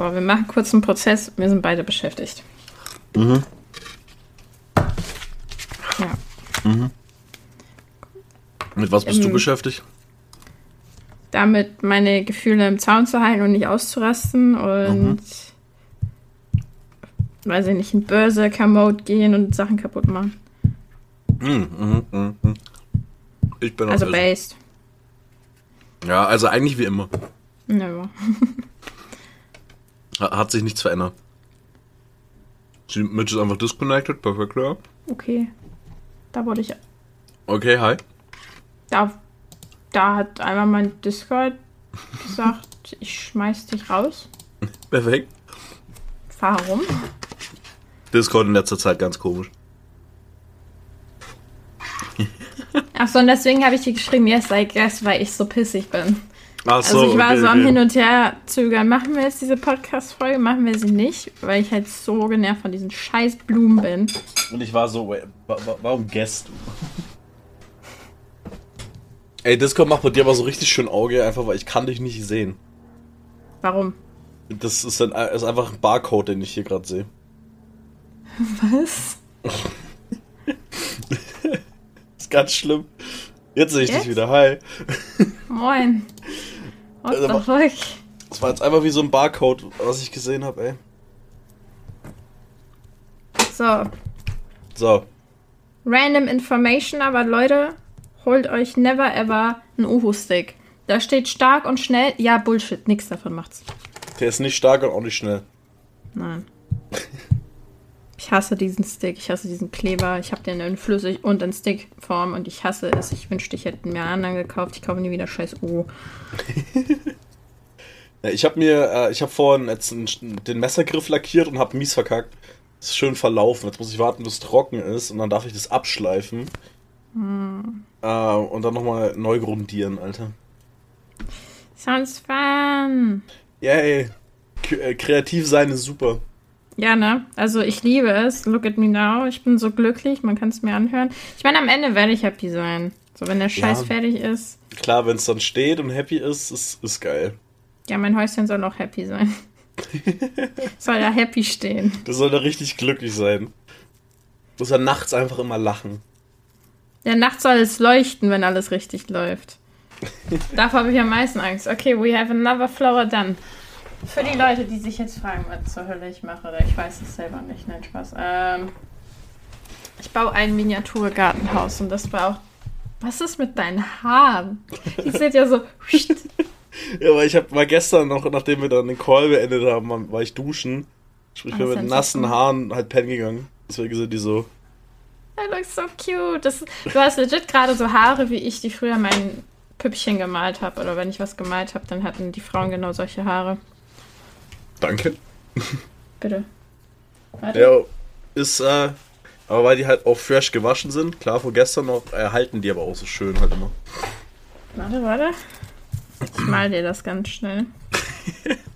So, wir machen kurz einen Prozess. Wir sind beide beschäftigt. Mhm. Ja. Mhm. Mit was bist ähm, du beschäftigt? Damit meine Gefühle im Zaun zu halten und nicht auszurasten und mhm. weiß ich nicht, in Börse-Mode gehen und Sachen kaputt machen. Mhm, mhm, mhm, mhm. Ich bin also based. Ja, also eigentlich wie immer. Never. Hat sich nichts verändert. Mitch ist einfach disconnected, perfekt, ja. Okay. Da wurde ich. Okay, hi. Da, da hat einmal mein Discord gesagt, ich schmeiß dich raus. Perfekt. Warum? Discord in letzter Zeit ganz komisch. Achso, und deswegen habe ich dir geschrieben, yes, I guess, weil ich so pissig bin. Ach so, also ich war okay, so am okay. Hin und Her zögern. Machen wir jetzt diese Podcast-Folge? Machen wir sie nicht? Weil ich halt so genervt von diesen scheiß Blumen bin. Und ich war so, warum gäst du? Ey, Discord macht bei dir aber so richtig schön Auge, einfach weil ich kann dich nicht sehen. Warum? Das ist, ein, ist einfach ein Barcode, den ich hier gerade sehe. Was? ist ganz schlimm. Jetzt sehe ich Jetzt? dich wieder. Hi. Moin. What also, the fuck? Das war jetzt einfach wie so ein Barcode, was ich gesehen habe, ey. So. So. Random Information, aber Leute, holt euch never ever einen Uhu-Stick. Da steht stark und schnell. Ja, Bullshit, nix davon macht's. Der ist nicht stark und auch nicht schnell. Nein. Ich hasse diesen Stick, ich hasse diesen Kleber. Ich habe den in flüssig und in Stickform und ich hasse es. Ich wünschte, ich hätte mir einen anderen gekauft. Ich kaufe nie wieder scheiß ja, ich habe mir, äh, ich habe vorhin jetzt den Messergriff lackiert und habe mies verkackt. Ist schön verlaufen. Jetzt muss ich warten, bis es trocken ist und dann darf ich das abschleifen. Hm. Äh, und dann nochmal neu grundieren, Alter. Sounds fun. Yay. K äh, kreativ sein ist super. Ja, ne? Also ich liebe es. Look at me now. Ich bin so glücklich. Man kann es mir anhören. Ich meine, am Ende werde ich happy sein. So, wenn der Scheiß ja, fertig ist. Klar, wenn es dann steht und happy ist, ist, ist geil. Ja, mein Häuschen soll auch happy sein. soll ja happy stehen. Das soll da richtig glücklich sein. Muss er nachts einfach immer lachen. Ja, nachts soll es leuchten, wenn alles richtig läuft. Davor habe ich am meisten Angst. Okay, we have another flower done. Für die Leute, die sich jetzt fragen, was zur Hölle ich mache, ich weiß es selber nicht, nein, Spaß. Ähm, ich baue ein Miniaturgartenhaus und das war auch. Was ist mit deinen Haaren? Die sind ja so. ja, aber ich habe mal gestern noch, nachdem wir dann den Call beendet haben, war ich duschen. Sprich, wir mit nassen Haaren halt pennen gegangen. Deswegen sind die so. That looks so cute. Das, du hast legit gerade so Haare, wie ich die früher mein Püppchen gemalt habe. Oder wenn ich was gemalt habe, dann hatten die Frauen genau solche Haare. Danke. Bitte. Warte. Ja, ist, äh, aber weil die halt auch fresh gewaschen sind, klar, von gestern noch, erhalten die aber auch so schön halt immer. Warte, warte. Ich mal dir das ganz schnell.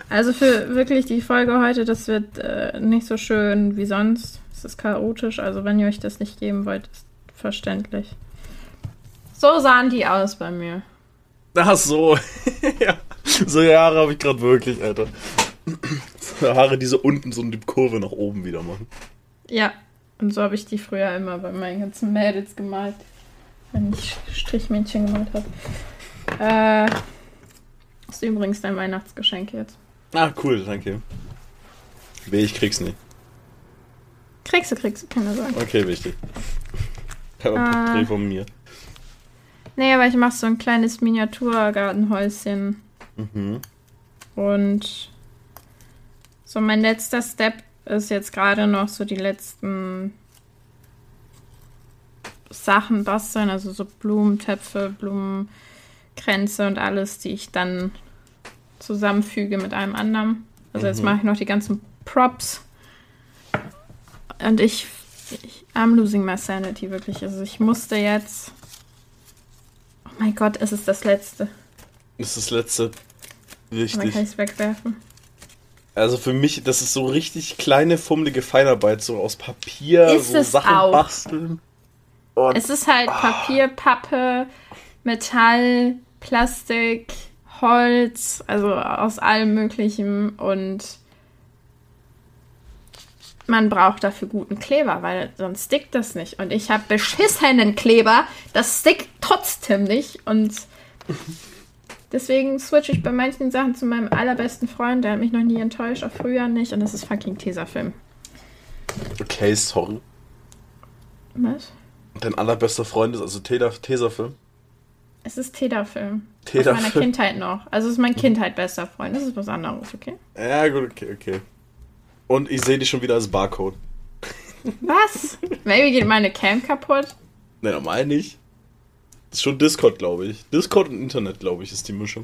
Also für wirklich die Folge heute, das wird äh, nicht so schön wie sonst. Es ist chaotisch, also wenn ihr euch das nicht geben wollt, ist verständlich. So sahen die aus bei mir. Ach so. ja. So Jahre habe ich gerade wirklich, Alter. Haare, die so unten so eine Kurve nach oben wieder machen. Ja, und so habe ich die früher immer bei meinen ganzen Mädels gemalt, wenn ich Strichmädchen gemalt habe. Äh, ist übrigens dein Weihnachtsgeschenk jetzt. Ah, cool, danke. Weh, ich krieg's nicht. Kriegst du, kriegst du, keine Sorge. Okay, wichtig. Ein äh, von mir. Nee, aber ich mache so ein kleines Miniaturgartenhäuschen. Mhm. Und so, mein letzter Step ist jetzt gerade noch so die letzten Sachen basteln, also so Blumentöpfe, Blumenkränze und alles, die ich dann zusammenfüge mit einem anderen. Also mhm. jetzt mache ich noch die ganzen Props. Und ich, ich I'm losing my sanity, wirklich. Also ich musste jetzt. Oh mein Gott, es ist das letzte. Ist das letzte. Richtig. dann kann ich es wegwerfen. Also für mich, das ist so richtig kleine, fummelige Feinarbeit, so aus Papier, ist so Sachen auch. basteln. Und, es ist halt ah. Papier, Pappe, Metall, Plastik, Holz, also aus allem Möglichen und man braucht dafür guten Kleber, weil sonst stickt das nicht. Und ich habe beschissenen Kleber, das stickt trotzdem nicht. Und deswegen switche ich bei manchen Sachen zu meinem allerbesten Freund, der hat mich noch nie enttäuscht, auch früher nicht. Und das ist fucking Tesafilm. Okay, sorry. Was? Dein allerbester Freund ist also Tesafilm? Es ist Tedafilm. Tedafilm. Aus meiner Kindheit noch. Also es ist mein Kindheit bester Freund. Das ist was anderes, okay? Ja, gut, okay, okay. Und ich sehe dich schon wieder als Barcode. Was? Maybe geht meine Cam kaputt? Ne, normal nicht. Ist schon Discord, glaube ich. Discord und Internet, glaube ich, ist die Mischung.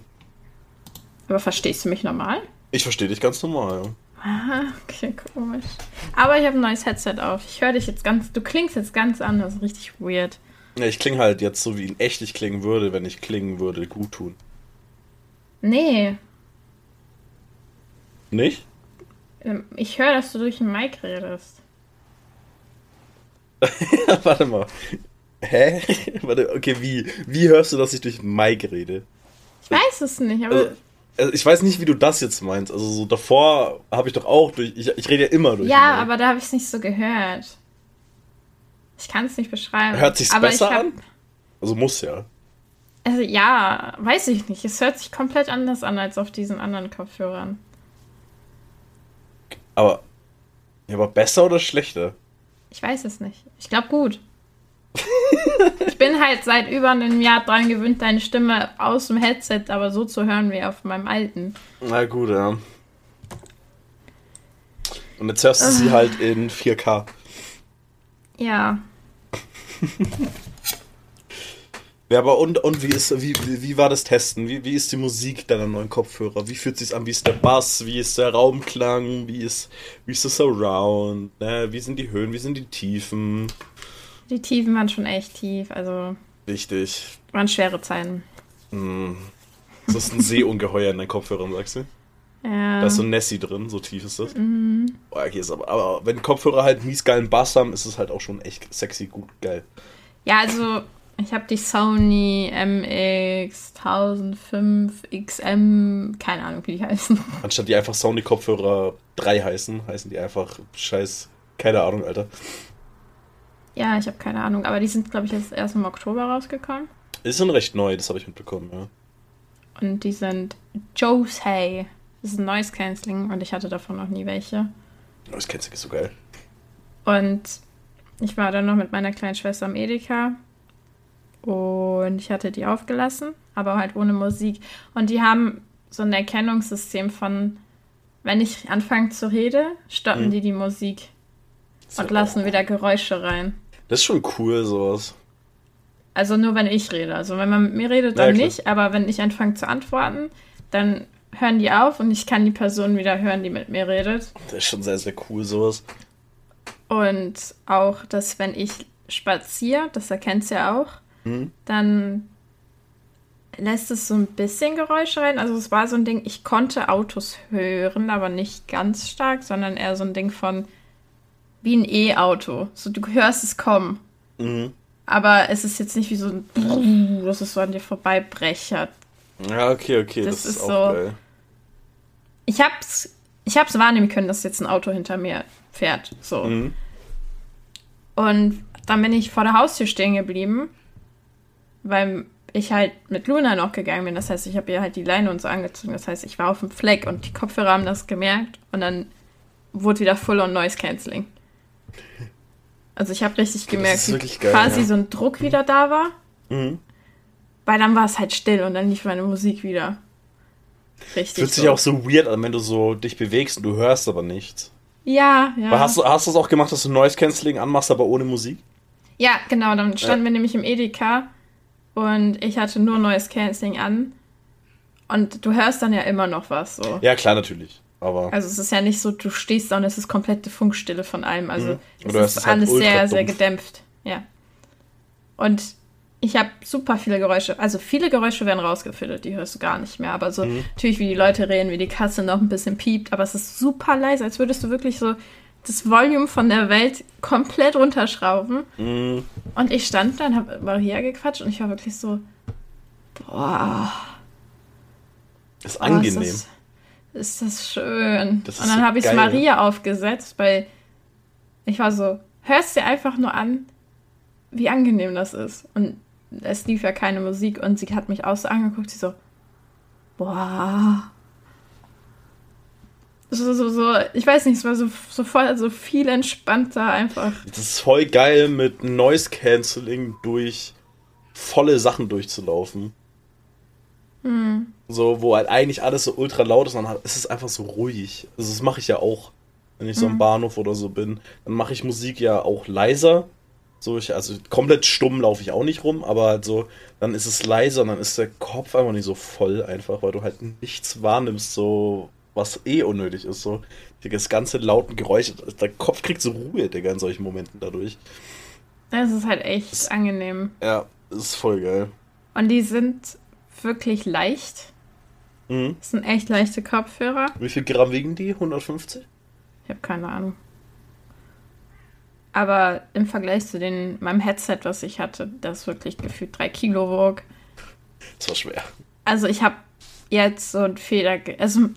Aber verstehst du mich normal? Ich verstehe dich ganz normal, ja. Ah, okay, komisch. Aber ich habe ein neues Headset auf. Ich höre dich jetzt ganz. Du klingst jetzt ganz anders. Richtig weird. Ja, ich klinge halt jetzt so, wie in echt ich klingen würde, wenn ich klingen würde, gut tun. Nee. Nicht? Ähm, Ich höre, dass du durch den Mic redest. Warte mal. Hä? Warte, okay, wie? Wie hörst du, dass ich durch Mike rede? Ich weiß es nicht, aber. Also, also ich weiß nicht, wie du das jetzt meinst. Also so davor habe ich doch auch durch. Ich, ich rede ja immer durch. ja, Mike. aber da habe ich es nicht so gehört. Ich kann es nicht beschreiben. Hört sich's aber besser ich hab, an? Also muss ja. Also ja, weiß ich nicht. Es hört sich komplett anders an als auf diesen anderen Kopfhörern. Aber. Ja, aber besser oder schlechter? Ich weiß es nicht. Ich glaube gut. Ich bin halt seit über einem Jahr dran gewöhnt, deine Stimme aus dem Headset aber so zu hören wie auf meinem alten. Na gut, ja. Und jetzt hörst du sie Ah. halt in 4K. Ja. Ja, aber und, und wie, ist, wie, wie, war das Testen? Wie, wie ist die Musik deiner neuen Kopfhörer? Wie fühlt sich's an? Wie ist der Bass? Wie ist der Raumklang? Wie ist, wie ist das Surround? Ne? Wie sind die Höhen? Wie sind die Tiefen? Die Tiefen waren schon echt tief. Also Wichtig. waren schwere Zeiten. Hm. Das ist ein Seeungeheuer in deinen Kopfhörern, sagst du? Ja. Da ist so Nessie drin, so tief ist das. Mhm. Oh, okay, ist aber, aber wenn Kopfhörer halt mies geilen Bass haben, ist es halt auch schon echt sexy, gut, geil. Ja, also ich habe die Sony MX 1005 XM, keine Ahnung, wie die heißen. Anstatt die einfach Sony-Kopfhörer 3 heißen, heißen die einfach scheiß, keine Ahnung, Alter. Ja, ich habe keine Ahnung, aber die sind, glaube ich, jetzt erst im Oktober rausgekommen. Ist schon recht neu, das habe ich mitbekommen, ja. Und die sind Jose. Das ist ein Noise Cancelling und ich hatte davon noch nie welche. Du nicht so geil. Und ich war dann noch mit meiner kleinen Schwester am Edeka und ich hatte die aufgelassen, aber halt ohne Musik. Und die haben so ein Erkennungssystem von, wenn ich anfange zu reden, stoppen Mhm. die die Musik und lassen wieder Geräusche rein. Das ist schon cool, sowas. Also nur wenn ich rede. Also wenn man mit mir redet, dann Ja, nicht. Aber wenn ich anfange zu antworten, dann hören die auf und ich kann die Person wieder hören, die mit mir redet. Das ist schon sehr, sehr cool, sowas. Und auch, dass wenn ich spaziere, das erkennst du ja auch, Mhm. dann lässt es so ein bisschen Geräusche rein. Also es war so ein Ding, ich konnte Autos hören, aber nicht ganz stark, sondern eher so ein Ding von wie ein E-Auto. So du hörst es kommen. Mhm. Aber es ist jetzt nicht wie so ein Brrrr, dass es so an dir vorbeibrechert. Ja, okay, okay, das, Das ist, ist auch so- geil. Ich hab's, ich hab's wahrnehmen können, dass jetzt ein Auto hinter mir fährt. So. Mhm. Und dann bin ich vor der Haustür stehen geblieben, weil ich halt mit Luna noch gegangen bin. Das heißt, ich habe ihr halt die Leine und so angezogen. Das heißt, ich war auf dem Fleck und die Kopfhörer haben das gemerkt und dann wurde wieder Full on Noise Cancelling. Also ich habe richtig gemerkt, wie geil, quasi ja. so ein Druck wieder da war, Mhm. weil dann war es halt still und dann lief meine Musik wieder. Richtig. Fühlt sich so. auch so weird an, wenn du so dich bewegst und du hörst aber nichts. Ja, ja. Aber Hast du hast du das auch gemacht, dass du Noise Cancelling anmachst, aber ohne Musik? Ja, genau, dann standen wir nämlich im Edeka und ich hatte nur Noise Cancelling an. Und du hörst dann ja immer noch was so. Ja, klar, natürlich. Aber Also es ist ja nicht so, du stehst da und es ist komplette Funkstille von allem. Also Mhm. es es ist ist halt alles ultra sehr, sehr dumpf. gedämpft. Ja. Und ich habe super viele Geräusche. Also viele Geräusche werden rausgefiltert, die hörst du gar nicht mehr. Aber so Mhm. natürlich, wie die Leute reden, wie die Katze noch ein bisschen piept. Aber es ist super leise, als würdest du wirklich so das Volume von der Welt komplett runterschrauben. Mhm. Und ich stand dann, habe Maria gequatscht und ich war wirklich so, boah, ist oh, angenehm. Ist das, ist das schön. Das ist und dann so habe ich geil. Maria aufgesetzt, weil ich war so, hörst dir einfach nur an, wie angenehm das ist. Und es lief ja keine Musik und sie hat mich auch so angeguckt, sie so, boah. So, so, so, ich weiß nicht, es war so, so voll, so viel entspannter einfach. Das ist voll geil mit Noise Cancelling durch volle Sachen durchzulaufen. Hm. So, wo halt eigentlich alles so ultra laut ist, und dann ist es einfach so ruhig. Also das mache ich ja auch, wenn ich so am hm. Bahnhof oder so bin. Dann mache ich Musik ja auch leiser. So, ich, also komplett stumm laufe ich auch nicht rum, aber halt so, dann ist es leiser und dann ist der Kopf einfach nicht so voll einfach, weil du halt nichts wahrnimmst, so was eh unnötig ist. So, das ganze lauten Geräusch, der Kopf kriegt so Ruhe, Digga, in solchen Momenten dadurch. Das ist halt echt das, angenehm. Ja, das ist voll geil. Und die sind wirklich leicht. Mhm. Das sind echt leichte Kopfhörer. Wie viel Gramm wiegen die? 150? Ich habe keine Ahnung. Aber im Vergleich zu den, meinem Headset, was ich hatte, das wirklich gefühlt drei Kilo wog. Das war schwer. Also ich habe jetzt so ein Feder. Also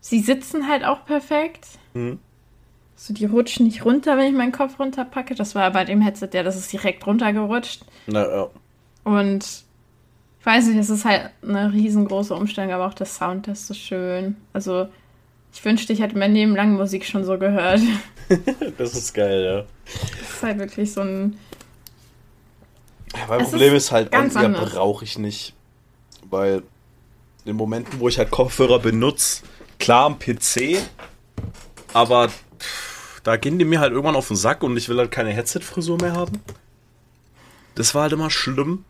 sie sitzen halt auch perfekt. Mhm. So, die rutschen nicht runter, wenn ich meinen Kopf runterpacke. Das war bei dem Headset ja, das ist direkt runtergerutscht. Na ja. Und ich weiß nicht, es ist halt eine riesengroße Umstellung, aber auch der Sound ist so schön. Also, ich wünschte, ich hätte mein Leben lang Musik schon so gehört. das ist geil, ja. Das ist halt wirklich so ein. Ja, mein Problem ist, ist halt, ja, brauche ich nicht. Weil in den Momenten, wo ich halt Kopfhörer benutze, klar am PC, aber pff, da gehen die mir halt irgendwann auf den Sack und ich will halt keine Headset-Frisur mehr haben. Das war halt immer schlimm.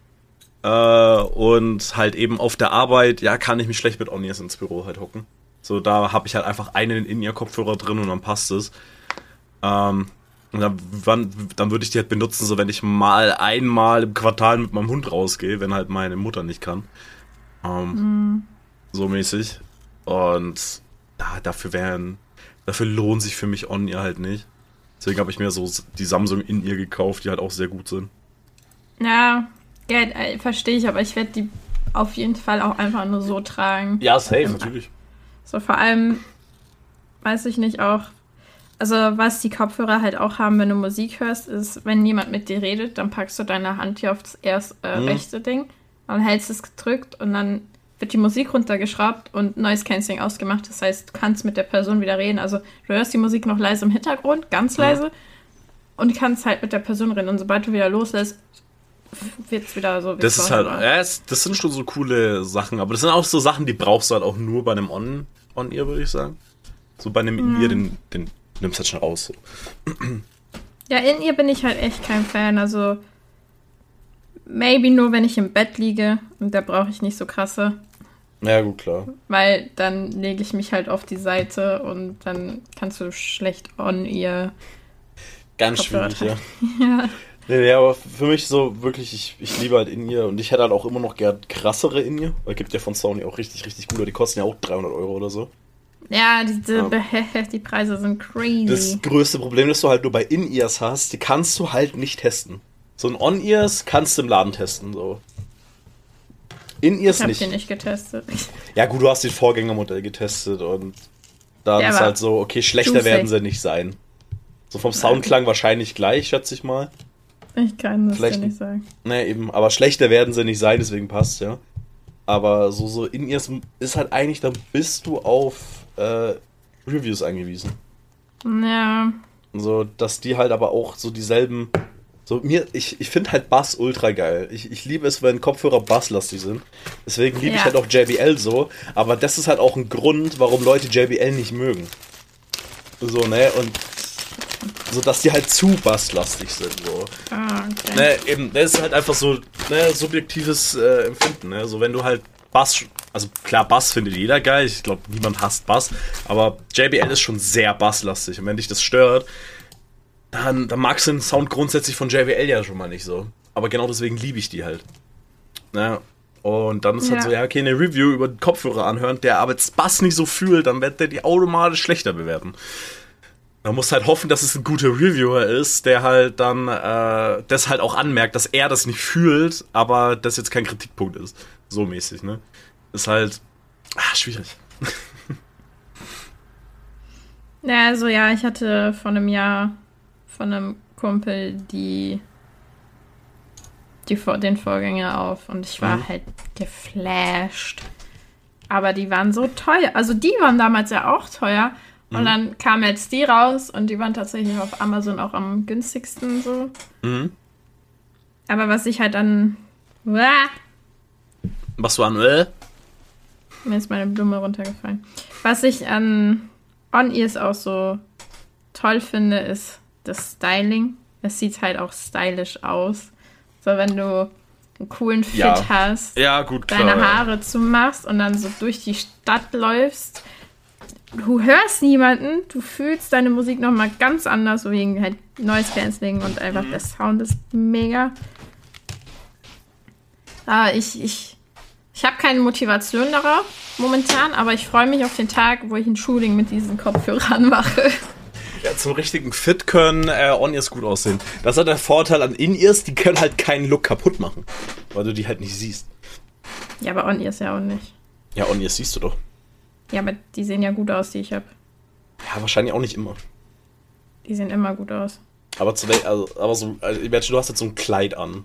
Äh, und halt eben auf der Arbeit, ja, kann ich mich schlecht mit Onias ins Büro halt hocken. So, da habe ich halt einfach einen in ihr Kopfhörer drin und dann passt es. Ähm, und dann, dann würde ich die halt benutzen, so wenn ich mal einmal im Quartal mit meinem Hund rausgehe, wenn halt meine Mutter nicht kann. Ähm, mhm. So mäßig. Und ja, dafür wären, dafür lohnt sich für mich On-Ear halt nicht. Deswegen habe ich mir so die Samsung in ihr gekauft, die halt auch sehr gut sind. Ja, ja, äh, verstehe ich, aber ich werde die auf jeden Fall auch einfach nur so tragen. Ja, safe, natürlich. So vor allem, weiß ich nicht auch, also was die Kopfhörer halt auch haben, wenn du Musik hörst, ist, wenn jemand mit dir redet, dann packst du deine Hand hier aufs erst äh, mhm. rechte Ding, dann hältst es gedrückt und dann wird die Musik runtergeschraubt und Noise Cancelling ausgemacht. Das heißt, du kannst mit der Person wieder reden. Also du hörst die Musik noch leise im Hintergrund, ganz leise, mhm. und kannst halt mit der Person reden. Und sobald du wieder loslässt, wird es wieder so. Das ist halt, ja, das sind schon so coole Sachen, aber das sind auch so Sachen, die brauchst du halt auch nur bei einem On-Ear, On würde ich sagen. So bei einem In-Ear, den, den nimmst du halt schon raus. So. Ja, In-Ear bin ich halt echt kein Fan, also maybe nur, wenn ich im Bett liege und da brauche ich nicht so krasse. Ja, gut, klar. Weil dann lege ich mich halt auf die Seite und dann kannst du schlecht On-Ear. Ganz schwierig, ja. ja. Nee, nee, aber für mich so wirklich, ich, ich liebe halt in ihr und ich hätte halt auch immer noch gern krassere in ihr, weil es gibt ja von Sony auch richtig, richtig gute, die kosten ja auch 300 Euro oder so. Ja, diese, ja. die Preise sind crazy. Das größte Problem, das du halt nur bei In-Ears hast, die kannst du halt nicht testen. So ein On-Ears kannst du im Laden testen, so. In-Ears nicht. Ich hab den nicht getestet. Ja gut, du hast den Vorgängermodell getestet und da ist halt so, okay, schlechter werden sie nicht sein. So vom Soundklang wahrscheinlich gleich, schätze ich mal. Ich kann das Vielleicht, ja nicht sagen. Nee, eben, aber schlechter werden sie nicht sein, deswegen passt ja. Aber so, so in ihr ist halt eigentlich, da bist du auf äh, Reviews angewiesen. Ja. So, dass die halt aber auch so dieselben. So, mir, ich, ich finde halt Bass ultra geil. Ich, ich liebe es, wenn Kopfhörer basslastig sind. Deswegen liebe ja. ich halt auch JBL so. Aber das ist halt auch ein Grund, warum Leute JBL nicht mögen. So, ne? Und so dass die halt zu basslastig sind. So. Ah, okay. Ne, eben, das ist halt einfach so ne, subjektives äh, Empfinden. Ne? So, wenn du halt Bass, also klar, Bass findet jeder geil. Ich glaube, niemand hasst Bass. Aber JBL ist schon sehr basslastig. Und wenn dich das stört, dann, dann magst du den Sound grundsätzlich von JBL ja schon mal nicht so. Aber genau deswegen liebe ich die halt. Ne? Und dann ist halt ja. halt so, ja, okay, eine Review über den Kopfhörer anhören, der aber jetzt Bass nicht so fühlt, dann wird der die automatisch schlechter bewerten. Man muss halt hoffen, dass es ein guter Reviewer ist, der halt dann äh, das halt auch anmerkt, dass er das nicht fühlt, aber das jetzt kein Kritikpunkt ist. So mäßig, ne? Ist halt ach, schwierig. Ja, also ja, ich hatte vor einem Jahr von einem Kumpel die, die den Vorgänger auf und ich war mhm. halt geflasht. Aber die waren so teuer. Also die waren damals ja auch teuer. Und mhm. dann kamen jetzt die raus und die waren tatsächlich auf Amazon auch am günstigsten so. Mhm. Aber was ich halt dann. Was war an äh? Mir ist meine Blume runtergefallen. Was ich an On-Ears auch so toll finde, ist das Styling. Es sieht halt auch stylisch aus. So, wenn du einen coolen Fit ja. hast, ja, gut, deine klar, Haare ja. zumachst und dann so durch die Stadt läufst. Du hörst niemanden, du fühlst deine Musik nochmal ganz anders, wegen halt Noise Cancelling und einfach mhm. der Sound ist mega. Aber ich, ich, ich habe keine Motivation darauf momentan, aber ich freue mich auf den Tag, wo ich ein Shooting mit diesen Kopfhörern mache. Ja, zum richtigen Fit können äh, On-Ears gut aussehen. Das hat der Vorteil an In-Ears, die können halt keinen Look kaputt machen, weil du die halt nicht siehst. Ja, aber On-Ears ja auch nicht. Ja, On-Ears siehst du doch. Ja, aber die sehen ja gut aus, die ich habe. Ja, wahrscheinlich auch nicht immer. Die sehen immer gut aus. Aber, zu, also, aber so, also, du hast jetzt so ein Kleid an.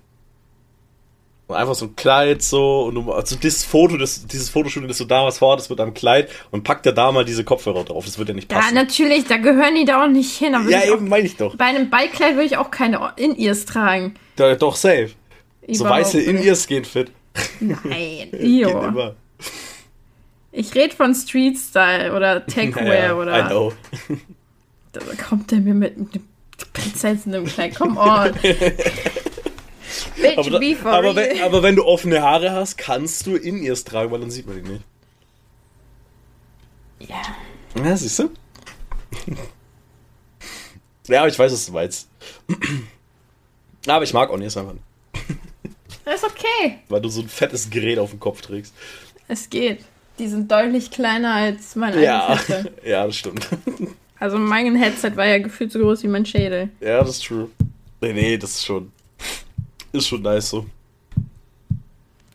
Und einfach so ein Kleid so und du, also dieses Foto, das, dieses Fotoshooting, das du damals vorhattest mit einem Kleid und packt ja da mal diese Kopfhörer drauf. Das wird ja nicht passen. Ja, natürlich, da gehören die da auch nicht hin. ja, eben meine ich doch. Bei einem Ballkleid würde ich auch keine In-Ears tragen. Da, doch, safe. Überhaupt so weiße In-Ears gehen fit. Nein, jo. Ich rede von Street Style oder Techwear ja, oder. I know. Da kommt der mir mit einem Prinzessin im Kleid. Come on. Bitch, aber, da, aber, wenn, aber, wenn, du offene Haare hast, kannst du in ihrs tragen, weil dann sieht man die nicht. Ja. Ja, siehst du? ja, aber ich weiß, was du meinst. aber ich mag Onias einfach nicht. Das ist okay. Weil du so ein fettes Gerät auf dem Kopf trägst. Es geht. Die sind deutlich kleiner als mein ja. eigenes Headset. Ja, das stimmt. Also mein Headset war ja gefühlt so groß wie mein Schädel. Ja, das ist true. Nee, nee, das ist schon. Ist schon nice so.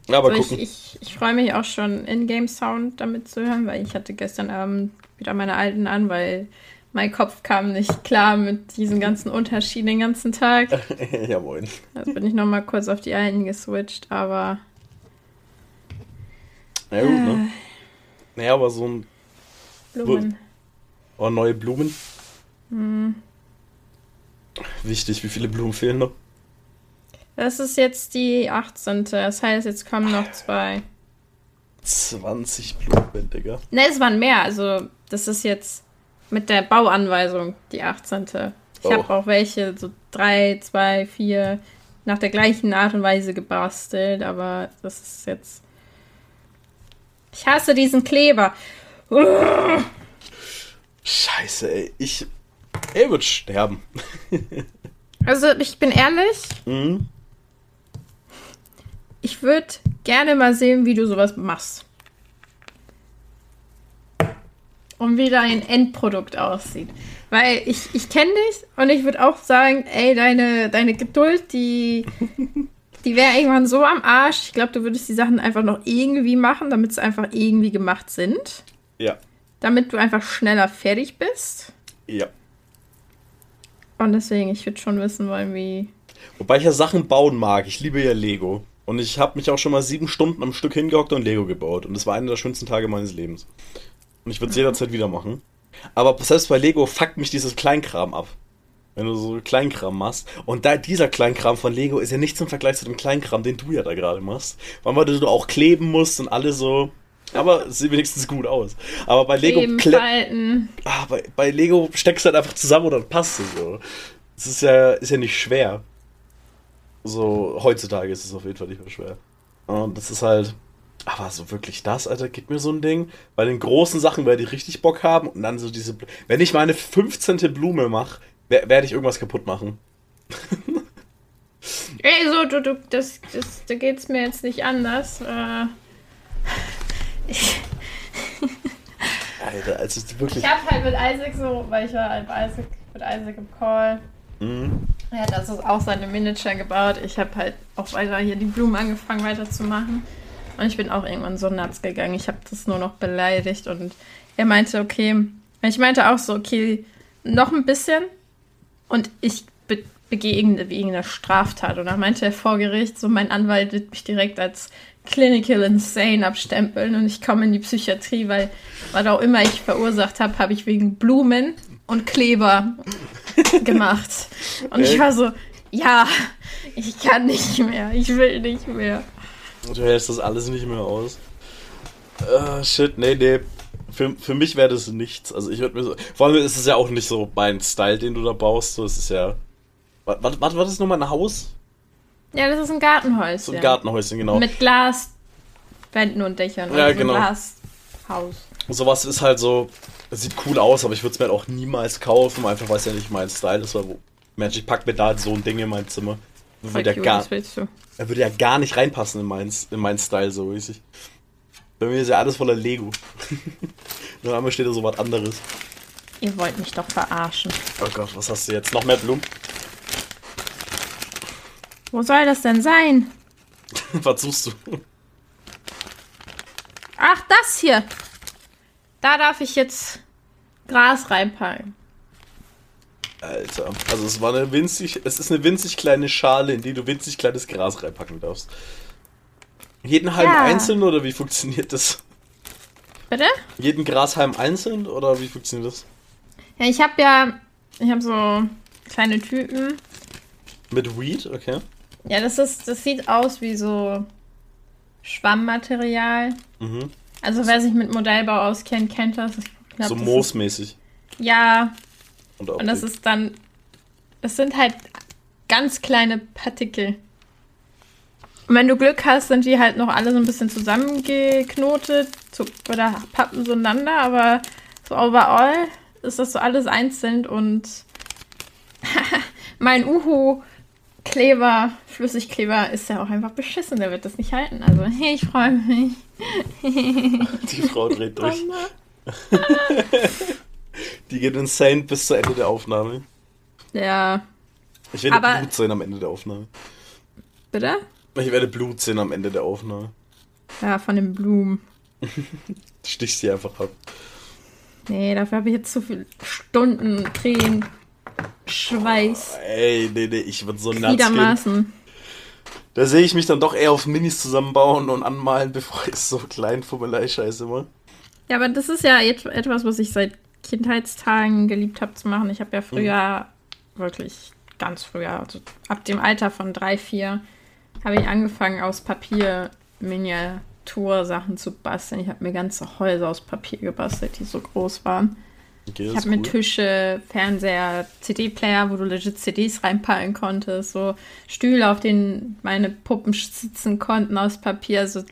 Aber also gucken. Ich, ich, ich freue mich auch schon, Ingame-Sound damit zu hören, weil ich hatte gestern Abend wieder meine alten an, weil mein Kopf kam nicht klar mit diesen ganzen Unterschieden den ganzen Tag. ja, moin. Also bin ich nochmal kurz auf die alten geswitcht, aber. Na ja, gut, ne? Naja, aber so ein. Blumen. Oh, neue Blumen. Hm. Wichtig, wie viele Blumen fehlen noch? Das ist jetzt die 18. Das heißt, jetzt kommen noch zwei. 20 Blumen, Digga. Ne, es waren mehr. Also, das ist jetzt mit der Bauanweisung die 18. Ich oh. habe auch welche, so drei, zwei, vier, nach der gleichen Art und Weise gebastelt, aber das ist jetzt. Ich hasse diesen Kleber. Scheiße, ey. Ich. Er wird sterben. also, ich bin ehrlich. Mhm ich würde gerne mal sehen, wie du sowas machst. Und wie dein Endprodukt aussieht. Weil ich, ich kenne dich und ich würde auch sagen, ey, deine, deine Geduld, die, die wäre irgendwann so am Arsch. Ich glaube, du würdest die Sachen einfach noch irgendwie machen, damit sie einfach irgendwie gemacht sind. Ja. Damit du einfach schneller fertig bist. Ja. Und deswegen, ich würde schon wissen wollen, wie. Wobei ich ja Sachen bauen mag. Ich liebe ja Lego. Und ich habe mich auch schon mal sieben Stunden am Stück hingehockt und Lego gebaut. Und das war einer der schönsten Tage meines Lebens. Und ich würde es jederzeit wieder machen. Aber selbst bei Lego fuckt mich dieses Kleinkram ab. Wenn du so Kleinkram machst. Und da dieser Kleinkram von Lego ist ja nichts im Vergleich zu dem Kleinkram, den du ja da gerade machst. Weil du auch kleben musst und alle so. Aber es sieht wenigstens gut aus. Aber bei Lego. Ah, bei, bei Lego steckst du halt einfach zusammen und dann passt es so. Das ist ja, ist ja nicht schwer. So, heutzutage ist es auf jeden Fall nicht mehr schwer. Und das ist halt. Aber so wirklich das, Alter, gib mir so ein Ding. Bei den großen Sachen werde ich richtig Bock haben. Und dann so diese. Wenn ich meine 15. Blume mache, werde ich irgendwas kaputt machen. Ey, so, du, du, das, das, da geht's mir jetzt nicht anders. Äh, ich. Alter, also wirklich. Ich hab halt mit Isaac so, weil ich war halt Isaac, mit Isaac im Call. Mhm. Er hat also auch seine Miniature gebaut. Ich habe halt auch weiter hier die Blumen angefangen weiterzumachen. Und ich bin auch irgendwann so nuts gegangen. Ich habe das nur noch beleidigt und er meinte, okay, ich meinte auch so, okay, noch ein bisschen und ich be begehe irgendeine Straftat. Und dann meinte er vor Gericht, so mein Anwalt wird mich direkt als clinical insane abstempeln und ich komme in die Psychiatrie, weil was auch immer ich verursacht habe, habe ich wegen Blumen und Kleber gemacht. Und ich war so, ja, ich kann nicht mehr, ich will nicht mehr. Du hältst das alles nicht mehr aus. Uh, shit, nee, nee. Für, für mich wäre das nichts. Also ich würde mir so. Vor allem ist es ja auch nicht so mein Style, den du da baust. So, es ist ja. Was, was, was war das nochmal ein Haus? Ja, das ist ein Gartenhäuschen. So ein Gartenhäuschen, genau. Mit Glaswänden und Dächern. Ja, also genau. Ein Glashaus. Sowas ist halt so. Sieht cool aus, aber ich würde es mir halt auch niemals kaufen, einfach weil es ja nicht mein Style ist. Weil, wo, Mensch, ich pack mir da halt so ein Ding in mein Zimmer. Würde ja gar, was willst du? er würde ja gar nicht reinpassen in meinen, in meinen Style, so mäßig. Bei mir ist ja alles voller Lego. Nur einmal steht da so was anderes. Ihr wollt mich doch verarschen. Oh Gott, was hast du jetzt? Noch mehr Blumen? Wo soll das denn sein? was suchst du? Ach, das hier. Da darf ich jetzt Gras reinpacken. Alter. Also es war eine winzig, es ist eine winzig kleine Schale, in die du winzig kleines Gras reinpacken darfst. Jeden Halm Ja. einzeln oder wie funktioniert das? Bitte? Jeden Grashalm einzeln oder wie funktioniert das? Ja, ich habe ja, ich habe so kleine Typen. Mit Weed, okay. Ja, das ist, das sieht aus wie so Schwammmaterial. Mhm. Also wer sich mit Modellbau auskennt, kennt das. Glaub, so das moosmäßig. Ist, ja, Und, und das ist dann, das sind halt ganz kleine Partikel. Und wenn du Glück hast, sind die halt noch alle so ein bisschen zusammengeknotet so, oder pappen so einander, aber so overall ist das so alles einzeln und mein Uhu-Kleber, Flüssigkleber ist ja auch einfach beschissen, der wird das nicht halten. Also, hey, ich freue mich. Die Frau dreht durch. Die geht insane bis zu Ende der Aufnahme. Ja, Ich werde Blut sehen am Ende der Aufnahme. bitte? Ich werde Blut sehen am Ende der Aufnahme. Ja, von den Blumen. Stich sie einfach ab. Nee, dafür habe ich jetzt zu viele Stunden, Tränen, Schweiß, Ey, nee, nee, ich würde so. Gliedermaßen. Da sehe ich mich dann doch eher auf Minis zusammenbauen und anmalen, bevor ich so klein Fummelei scheiße immer. Ja, aber das ist ja et- etwas, was ich seit Kindheitstagen geliebt habe zu machen. Ich habe ja früher, wirklich ganz früher, also ab dem Alter von drei, vier, habe ich angefangen, aus Papier Miniatursachen zu basteln. Ich habe mir ganze Häuser aus Papier gebastelt, die so groß waren. Okay, Ich habe mir cool. Tische, Fernseher, CD-Player, wo du legit CDs reinpacken konntest, so Stühle, auf denen meine Puppen sitzen konnten aus Papier. Also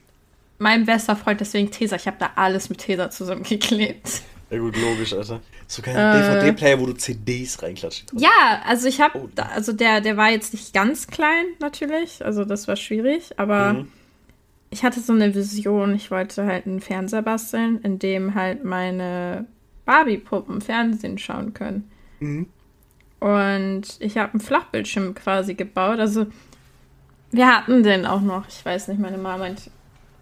mein bester Freund, deswegen Tesa. Ich habe da alles mit Tesa zusammengeklebt. Ja gut, logisch, Alter. Sogar Äh. ein DVD-Player, wo du CDs reinklatschen kannst. Ja, also ich habe, Oh. also der, der war jetzt nicht ganz klein natürlich, also das war schwierig, aber Mhm. ich hatte so eine Vision. Ich wollte halt einen Fernseher basteln, in dem halt meine Barbie-Puppen Fernsehen schauen können. Mhm. Und ich habe einen Flachbildschirm quasi gebaut. Also wir hatten den auch noch. Ich weiß nicht, meine Mama meint,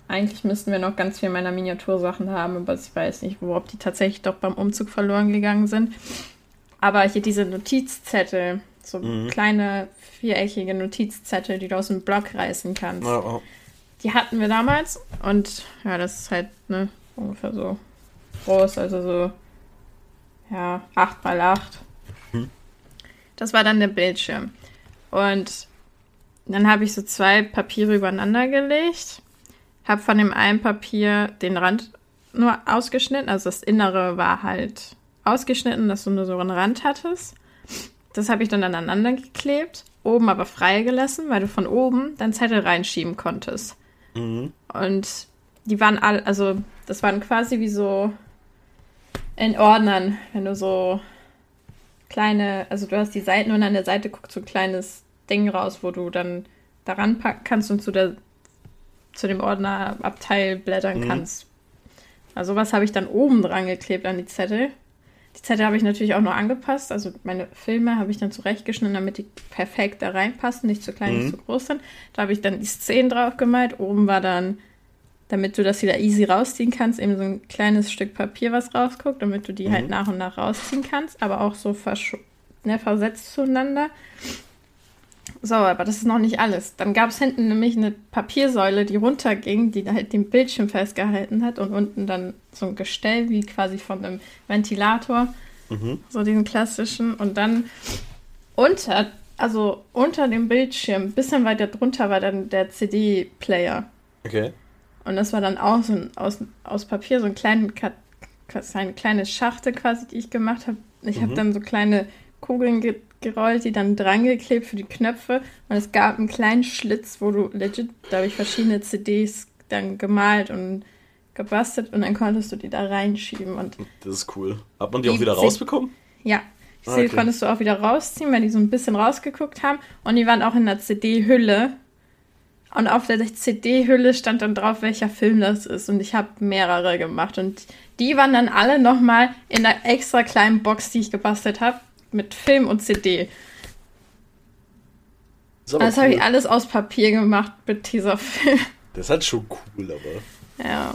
eigentlich müssten wir noch ganz viel meiner Miniatursachen haben, aber ich weiß nicht, ob die tatsächlich doch beim Umzug verloren gegangen sind. Aber hier diese Notizzettel, so Mhm. kleine viereckige Notizzettel, die du aus dem Block reißen kannst. Ja. Die hatten wir damals und ja, das ist halt ne, ungefähr so groß, also so ja, 8 mal 8. Hm. Das war dann der Bildschirm. Und dann habe ich so zwei Papiere übereinander gelegt, habe von dem einen Papier den Rand nur ausgeschnitten, also das Innere war halt ausgeschnitten, dass du nur so einen Rand hattest. Das habe ich dann aneinander geklebt, oben aber freigelassen, weil du von oben deinen Zettel reinschieben konntest. Mhm. Und die waren all, also das waren quasi wie so in Ordnern, wenn du so kleine, also du hast die Seiten und an der Seite guckt so ein kleines Ding raus, wo du dann daran packen kannst und zu der zu dem Ordnerabteil blättern Mhm. kannst. Also was habe ich dann oben dran geklebt an die Zettel. Die Zettel habe ich natürlich auch noch angepasst. Also meine Filme habe ich dann zurechtgeschnitten, damit die perfekt da reinpassen, nicht zu klein, Mhm. nicht zu groß sind. Da habe ich dann die Szenen drauf gemalt. Oben war dann, damit du das wieder easy rausziehen kannst, eben so ein kleines Stück Papier, was rausguckt, damit du die Mhm. halt nach und nach rausziehen kannst, aber auch so versch ne, versetzt zueinander. So, aber das ist noch nicht alles. Dann gab es hinten nämlich eine Papiersäule, die runterging, die halt den Bildschirm festgehalten hat und unten dann so ein Gestell wie quasi von einem Ventilator. Mhm. So diesen klassischen. Und dann unter, also unter dem Bildschirm, ein bisschen weiter drunter war dann der CD-Player. Okay. Und das war dann auch so ein, aus, aus Papier, so ein kleinen, eine kleine Schachtel quasi, die ich gemacht habe. Ich mhm. habe dann so kleine Kugeln ge gerollt, die dann drangeklebt für die Knöpfe. Und es gab einen kleinen Schlitz, wo du legit, da habe ich verschiedene CDs dann gemalt und gebastelt und dann konntest du die da reinschieben. Und das ist cool. Hat man die, die auch wieder rausbekommen? Ja. Die ah, okay. konntest du auch wieder rausziehen, weil die so ein bisschen rausgeguckt haben. Und die waren auch in der CD-Hülle. Und auf der CD-Hülle stand dann drauf, welcher Film das ist. Und ich habe mehrere gemacht. Und die waren dann alle nochmal in der extra kleinen Box, die ich gebastelt habe mit Film und CD. Das cool. habe ich alles aus Papier gemacht mit dieser Film. Das ist halt schon cool, aber. Ja.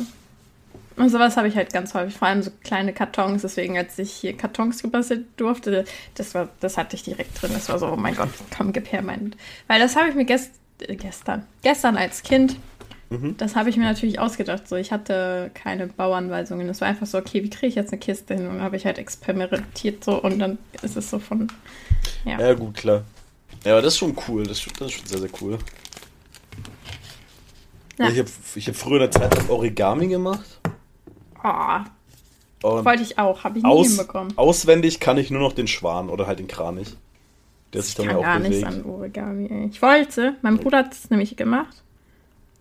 Und sowas habe ich halt ganz häufig, vor allem so kleine Kartons. Deswegen, als ich hier Kartons gebastelt durfte, das war, das hatte ich direkt drin. Das war so, oh mein Gott, komm, gib her mein. Weil das habe ich mir gest, äh, gestern, gestern als Kind Mhm. Das habe ich mir natürlich ausgedacht. So, ich hatte keine Bauanweisungen. Es war einfach so, okay, wie kriege ich jetzt eine Kiste hin? Und dann habe ich halt experimentiert so und dann ist es so von. Ja, ja gut, klar. Ja, aber das ist schon cool. Das, das ist schon sehr, sehr cool. Ja. Ich habe ich hab früher eine Zeit lang Origami gemacht. Oh, wollte ich auch, habe ich nie aus, hinbekommen. Auswendig kann ich nur noch den Schwan oder halt den Kranich. Der sich dann ja auch gar bewegt. nichts an Origami, ey. Ich wollte, mein Bruder hat es nämlich gemacht.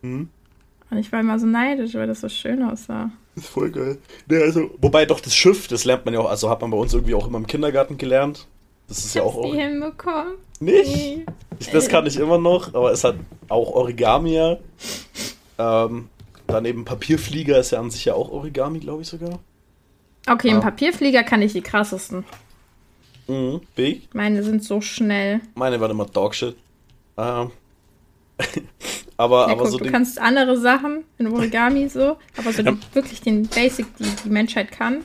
Mhm. Und ich war immer so neidisch, weil das so schön aussah. Das ist voll geil. Nee, also, wobei doch das Schiff, das lernt man ja auch, also hat man bei uns irgendwie auch immer im Kindergarten gelernt. Das ist ich ja auch. Nie hinbekommen. Nicht? Nee. Ich, das kann ich immer noch, aber es hat auch Origami. Ähm, daneben Papierflieger ist ja an sich ja auch Origami, glaube ich sogar. Okay, im Papierflieger kann ich die krassesten. Mhm, big. Meine sind so schnell. Meine waren immer Dogshit. Ähm, aber, ja, aber guck, so du kannst andere Sachen in Origami so, aber so ja. wirklich den Basic, die die Menschheit kann.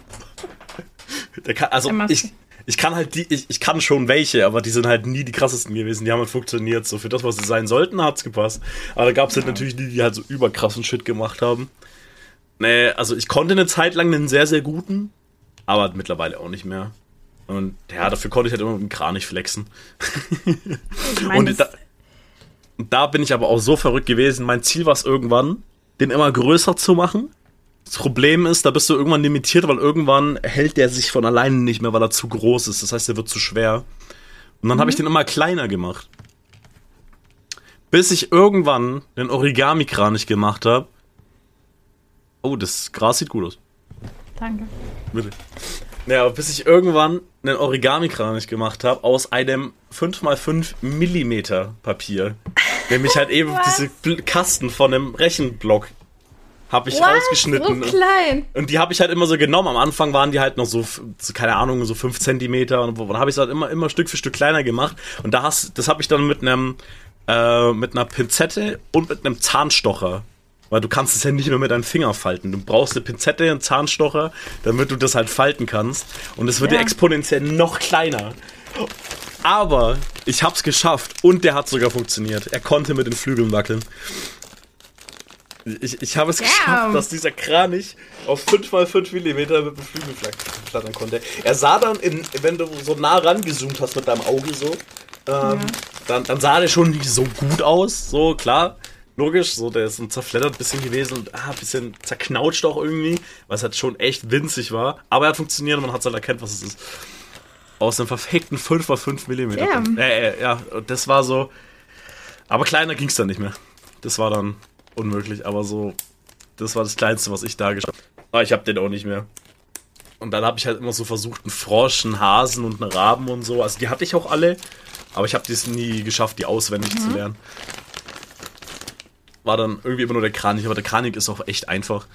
kann also ich, ich kann halt die, ich, ich kann schon welche, aber die sind halt nie die krassesten gewesen. Die haben halt funktioniert. So für das, was sie sein sollten, hat's gepasst. Aber da gab's halt ja. natürlich die, die halt so überkrassen Shit gemacht haben. Nee, also ich konnte eine Zeit lang einen sehr, sehr guten, aber mittlerweile auch nicht mehr. Und ja, dafür konnte ich halt immer mit dem Kranich flexen. Ich mein, und da, und da bin ich aber auch so verrückt gewesen. Mein Ziel war es irgendwann, den immer größer zu machen. Das Problem ist, da bist du irgendwann limitiert, weil irgendwann hält der sich von alleine nicht mehr, weil er zu groß ist. Das heißt, er wird zu schwer. Und dann mhm. habe ich den immer kleiner gemacht. Bis ich irgendwann den Origami-Kranich gemacht habe. Oh, das Gras sieht gut aus. Danke. Bitte. Ja, bis ich irgendwann einen Origami-Kranich gemacht habe aus einem 5x5 Millimeter Papier. Nämlich halt eben diese Kasten von einem Rechenblock habe ich What? rausgeschnitten. So klein. Und die habe ich halt immer so genommen. Am Anfang waren die halt noch so, keine Ahnung, so 5 Zentimeter. Und dann habe ich es halt immer, immer Stück für Stück kleiner gemacht. Und da hast, das habe ich dann mit einem, äh, mit einer Pinzette und mit einem Zahnstocher. Weil du kannst es ja nicht nur mit deinem Finger falten. Du brauchst eine Pinzette, einen Zahnstocher, damit du das halt falten kannst. Und es wird ja. dir exponentiell noch kleiner. Aber ich hab's geschafft und der hat sogar funktioniert. Er konnte mit den Flügeln wackeln. Ich, ich habe es yeah. geschafft, dass dieser Kranich auf 5x5 mm mit dem Flügel flattern konnte. Er sah dann, in, wenn du so nah rangezoomt hast mit deinem Auge so, ähm, ja. dann, dann sah der schon nicht so gut aus. So, klar, logisch, so der ist ein zerfleddert bisschen gewesen und ah, ein bisschen zerknautscht auch irgendwie, weil es halt schon echt winzig war. Aber er hat funktioniert und man hat halt erkannt, was es ist aus einem verfickten 5x5 mm. Ja. Äh, ja, das war so. Aber kleiner ging es dann nicht mehr. Das war dann unmöglich, aber so. Das war das Kleinste, was ich da geschafft habe. Aber ich hab den auch nicht mehr. Und dann habe ich halt immer so versucht, einen Frosch, einen Hasen und einen Raben und so. Also die hatte ich auch alle, aber ich habe das nie geschafft, die auswendig mhm. zu lernen. War dann irgendwie immer nur der Kranich, aber der Kranich ist auch echt einfach.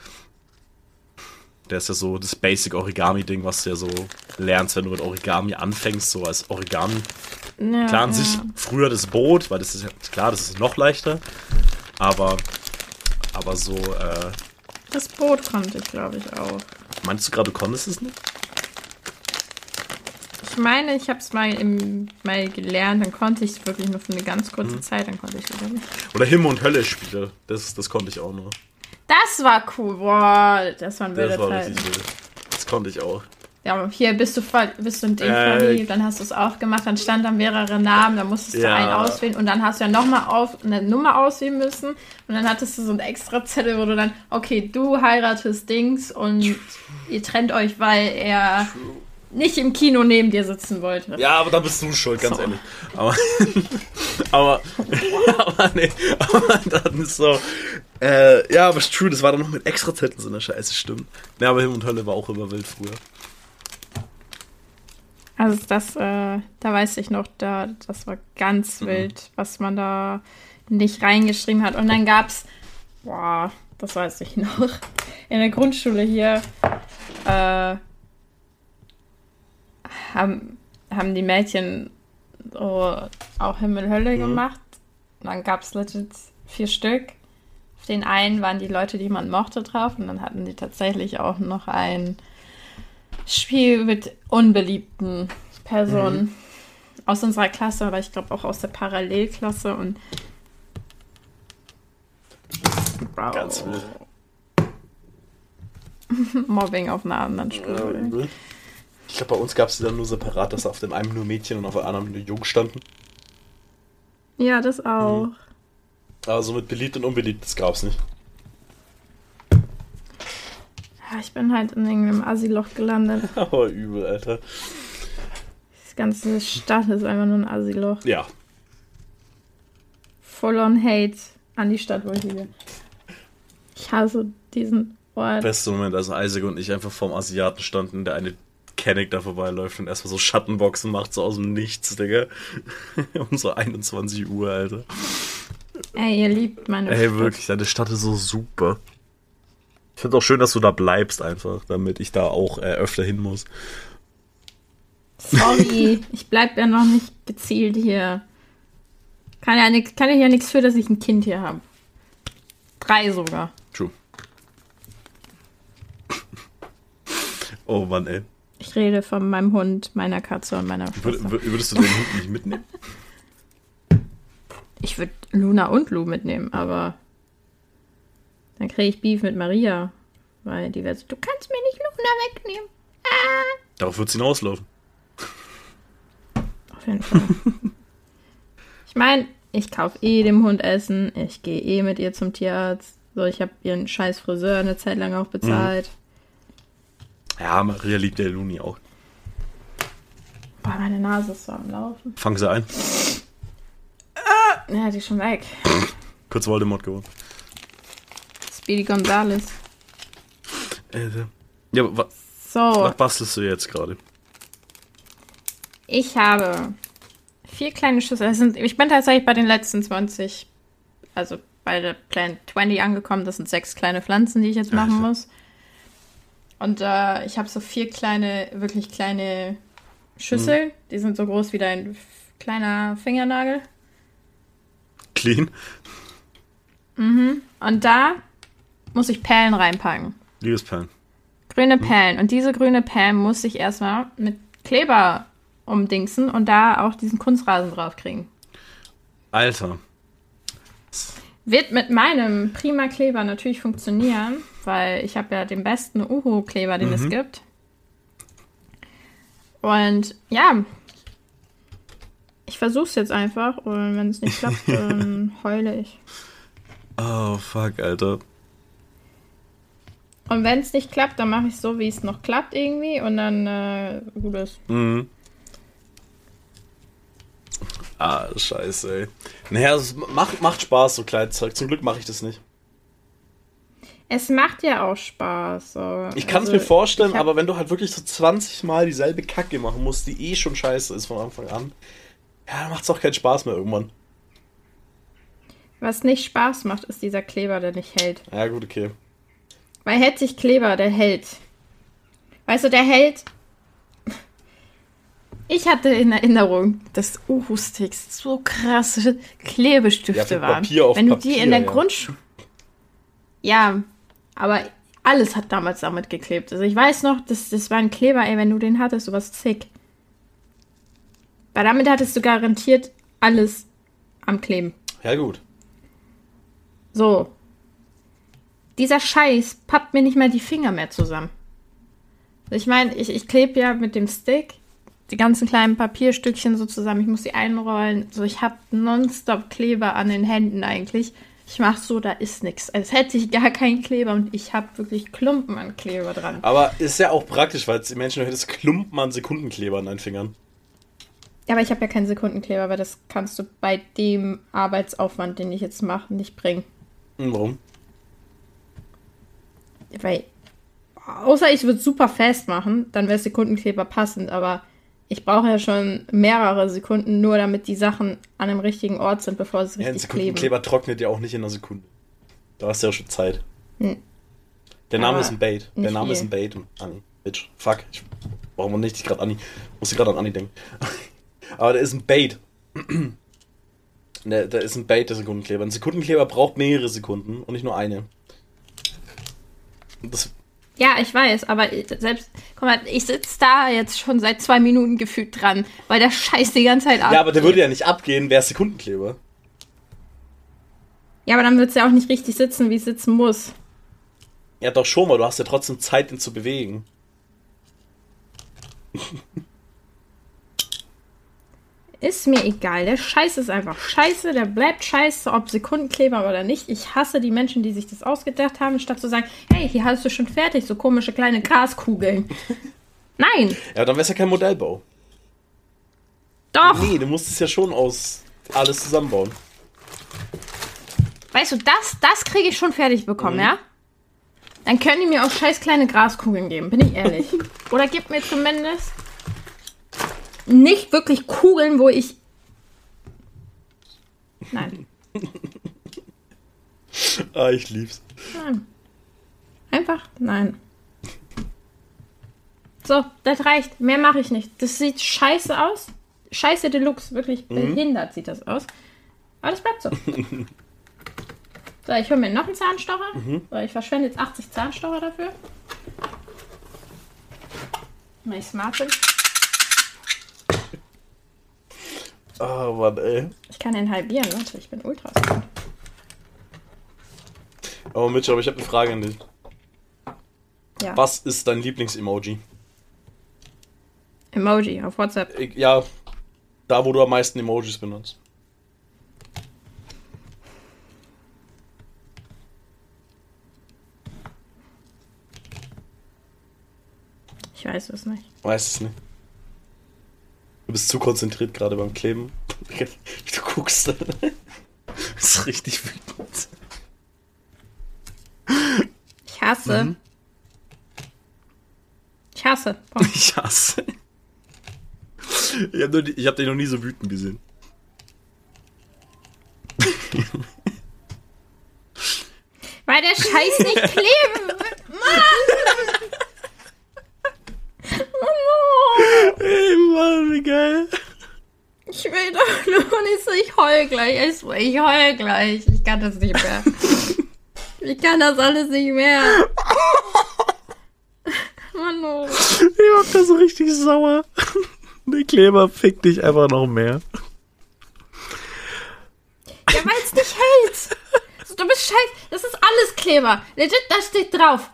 Der ist ja so das Basic Origami-Ding, was du ja so lernst, wenn du mit Origami anfängst, so als Origami. Ja, klar, an ja. sich früher das Boot, weil das ist ja klar, das ist noch leichter. Aber, aber so, äh. Das Boot konnte ich, glaube ich, auch. Meinst du gerade, du konntest es nicht? Ich meine, ich habe es mal, im, mal gelernt, dann konnte ich es wirklich nur für eine ganz kurze Mhm. Zeit, dann konnte ich es wieder nicht. Oder Himmel und Hölle Spiele. Das, das konnte ich auch noch. Das war cool, boah, das waren wilde Das war Zeiten. richtig wild. Das konnte ich auch. Ja, aber hier bist du voll, bist du in den Äh, verliebt, dann hast du es auch gemacht, dann stand da mehrere Namen, dann musstest du Ja. einen auswählen und dann hast du ja nochmal auf, eine Nummer auswählen müssen und dann hattest du so einen extra Zettel, wo du dann, okay, du heiratest Dings und ihr trennt euch, weil er nicht im Kino neben dir sitzen wollte. Ja, aber da bist du schuld, ganz So. ehrlich. Aber, aber, aber nee, aber dann ist so, äh, ja, aber ist true, das war dann noch mit extra Zetteln so eine Scheiße, stimmt. Ja, aber Himmel und Hölle war auch immer wild früher. Also das, äh, da weiß ich noch, da, das war ganz wild, was man da nicht reingeschrieben hat. Und dann gab's, boah, das weiß ich noch, in der Grundschule hier, äh, haben, haben die Mädchen so auch Himmel Hölle gemacht. Und dann gab's legit vier Stück. Auf den einen waren die Leute, die man mochte, drauf. Und dann hatten die tatsächlich auch noch ein Spiel mit unbeliebten Personen aus unserer Klasse, aber ich glaube auch aus der Parallelklasse und wow. Ganz wild. Mobbing auf einer anderen Stufe. Ich glaube, bei uns gab es dann nur separat, dass auf dem einen nur Mädchen und auf dem anderen nur Jungs standen. Ja, das auch. Aber so mit beliebt und unbeliebt, das gab's nicht. Ja, ich bin halt in irgendeinem Assi-Loch gelandet. Aber übel, Alter. Das ganze Stadt ist einfach nur ein Assi-Loch. Ja. Full on Hate an die Stadt, wo ich lebe. Ich hasse diesen Ort. Beste Moment, als Isaac und ich einfach vorm Asiaten standen, der eine Kenneck da vorbeiläuft und erstmal so Schattenboxen macht, so aus dem Nichts, Digga. um so 21 Uhr, Alter. Ey, ihr liebt meine Ey, Stadt. wirklich, deine Stadt ist so super. Ich finde auch schön, dass du da bleibst einfach, damit ich da auch äh, öfter hin muss. Sorry, ich bleib ja noch nicht gezielt hier. Kann ja, nix, kann ich ja nichts für, dass ich ein Kind hier habe. Drei sogar. True. oh Mann, ey. Ich rede von meinem Hund, meiner Katze und meiner Schwester. wür- würdest du den Hund nicht mitnehmen? Ich würde Luna und Lu mitnehmen, aber dann kriege ich Beef mit Maria. Weil die wird so, du kannst mir nicht Luna wegnehmen. Ah. Darauf wird es hinauslaufen. Auf jeden Fall. ich meine, ich kaufe eh dem Hund Essen. Ich gehe eh mit ihr zum Tierarzt. So, ich habe ihren scheiß Friseur eine Zeit lang auch bezahlt. Ja, Maria liebt der Luni auch. Boah, meine Nase ist so am Laufen. Fang sie ein. Ja, die ist schon weg. Kurz Voldemort geworden. Speedy Gonzales. Alter. Ja, wa So, was bastelst du jetzt gerade? ich habe vier kleine Schüssel. Das sind, ich bin tatsächlich bei den letzten 20, also bei der Plant 20 angekommen. Das sind sechs kleine Pflanzen, die ich jetzt machen Alter. muss. Und äh, ich habe so vier kleine, wirklich kleine Schüsseln. Die sind so groß wie dein kleiner Fingernagel. Clean? Und da muss ich Perlen reinpacken. Liebesperlen. Grüne Perlen. Und diese grüne Perlen muss ich erstmal mit Kleber umdingsen und da auch diesen Kunstrasen draufkriegen. Alter. Wird mit meinem prima Kleber natürlich funktionieren, weil ich habe ja den besten Uhu-Kleber, den es gibt. Und ja, ich versuche es jetzt einfach und wenn es nicht klappt, dann heule ich. Oh, fuck, Alter. Und wenn es nicht klappt, dann mache ich so, wie es noch klappt irgendwie und dann äh, gut ist. Mhm. Ah, scheiße, ey. Naja, es macht, macht Spaß, so Kleidzeug. Zum Glück mache ich das nicht. Es macht ja auch Spaß. So. Ich kann es Also, mir vorstellen, aber wenn du halt wirklich so 20 Mal dieselbe Kacke machen musst, die eh schon scheiße ist von Anfang an, ja, dann macht es auch keinen Spaß mehr irgendwann. Was nicht Spaß macht, ist dieser Kleber, der nicht hält. Ja, gut, okay. Weil hält sich Kleber, der hält. Weißt du, der hält. Ich hatte in Erinnerung, dass Uhu-Sticks so krasse Ja, Klebestifte für waren. Papier auf Wenn du Papier, die in der ja. Grundschule. Ja, aber alles hat damals damit geklebt. Also ich weiß noch, das, das war ein Kleber, ey, wenn du den hattest, du warst sick. Weil damit hattest du garantiert alles am Kleben. Ja, gut. So. Dieser Scheiß pappt mir nicht mal die Finger mehr zusammen. Ich meine, ich, ich klebe ja mit dem Stick die ganzen kleinen Papierstückchen so zusammen. Ich muss sie einrollen. So, ich habe nonstop Kleber an den Händen eigentlich. Ich mache so, da ist nichts. Als hätte ich gar keinen Kleber und ich habe wirklich Klumpen an Kleber dran. Aber ist ja auch praktisch, weil die Menschen hättest Klumpen an Sekundenkleber an deinen Fingern. Ja, aber ich habe ja keinen Sekundenkleber, weil das kannst du bei dem Arbeitsaufwand, den ich jetzt mache, nicht bringen. Hm, Warum? Weil, außer ich würde super fest machen, dann wäre Sekundenkleber passend, aber ich brauche ja schon mehrere Sekunden, nur damit die Sachen an dem richtigen Ort sind, bevor sie Ja, ein richtig kleben. Sekundenkleber trocknet ja auch nicht in einer Sekunde. Da hast du ja schon Zeit. Hm. Der Name Aber ist ein Bait. Der Name ist viel. ein Bait. Anni. Bitch. Fuck. Ich, warum nicht? Ich gerade Anni. Muss ich gerade an Anni denken. Aber der ist ein Bait. Der, der ist ein Bait, der Sekundenkleber. Ein Sekundenkleber braucht mehrere Sekunden und nicht nur eine. Und Das, Ja, ich weiß, aber selbst, guck mal, ich sitze da jetzt schon seit zwei Minuten gefühlt dran, weil der Scheiß die ganze Zeit ab. ja, aber der würde ja nicht abgehen, wäre Sekundenkleber. Ja, aber dann wird es ja auch nicht richtig sitzen, wie es sitzen muss. Ja, doch schon mal. Du hast ja trotzdem Zeit, ihn zu bewegen. Ist mir egal. Der Scheiß ist einfach scheiße. Der bleibt scheiße, ob Sekundenkleber oder nicht. Ich hasse die Menschen, die sich das ausgedacht haben, statt zu sagen, hey, hier hast du schon fertig, so komische kleine Graskugeln. Nein, Ja, dann wäre es ja kein Modellbau. doch. Nee, du musst es ja schon aus alles zusammenbauen. Weißt du, das, das kriege ich schon fertig bekommen, Mhm. ja? Dann können die mir auch scheiß kleine Graskugeln geben, bin ich ehrlich. Oder gib mir zumindest nicht wirklich Kugeln, wo ich. Nein, Ah, ich lieb's. nein. Einfach nein. So, das reicht. Mehr mache ich nicht. Das sieht scheiße aus. Scheiße Deluxe. Wirklich Mhm. behindert sieht das aus. Aber das bleibt so. So, ich hole mir noch einen Zahnstocher. Mhm. So, ich verschwende jetzt 80 Zahnstocher dafür. Weil ich smart bin. Ah, Mann, ey. Ich kann den halbieren, Leute. Ich bin ultra. Aber Mitch, aber ich habe eine Frage an dich. Ja. Was ist dein Lieblings-Emoji? Emoji auf WhatsApp. Ja, da wo du am meisten Emojis benutzt. Ich weiß es nicht. Weiß es nicht. Du bist zu konzentriert gerade beim Kleben. Du guckst. Du bist richtig wütend. Ich hasse. Mhm. Ich hasse. Punkt. Ich hasse. Ich habe hab dich noch nie so wütend gesehen. Weil der Scheiß nicht kleben! Mann! Ey, Mann, wie geil. Ich will doch nur nicht so, ich heul gleich. Ich, heul gleich. Ich kann das nicht mehr. Ich kann das alles nicht mehr. Mann, oh. Ich hab da so richtig sauer. Der Kleber fickt dich einfach noch mehr. Ja, weil es nicht hält. Du bist scheiße. Das ist alles Kleber. Legit, da steht drauf.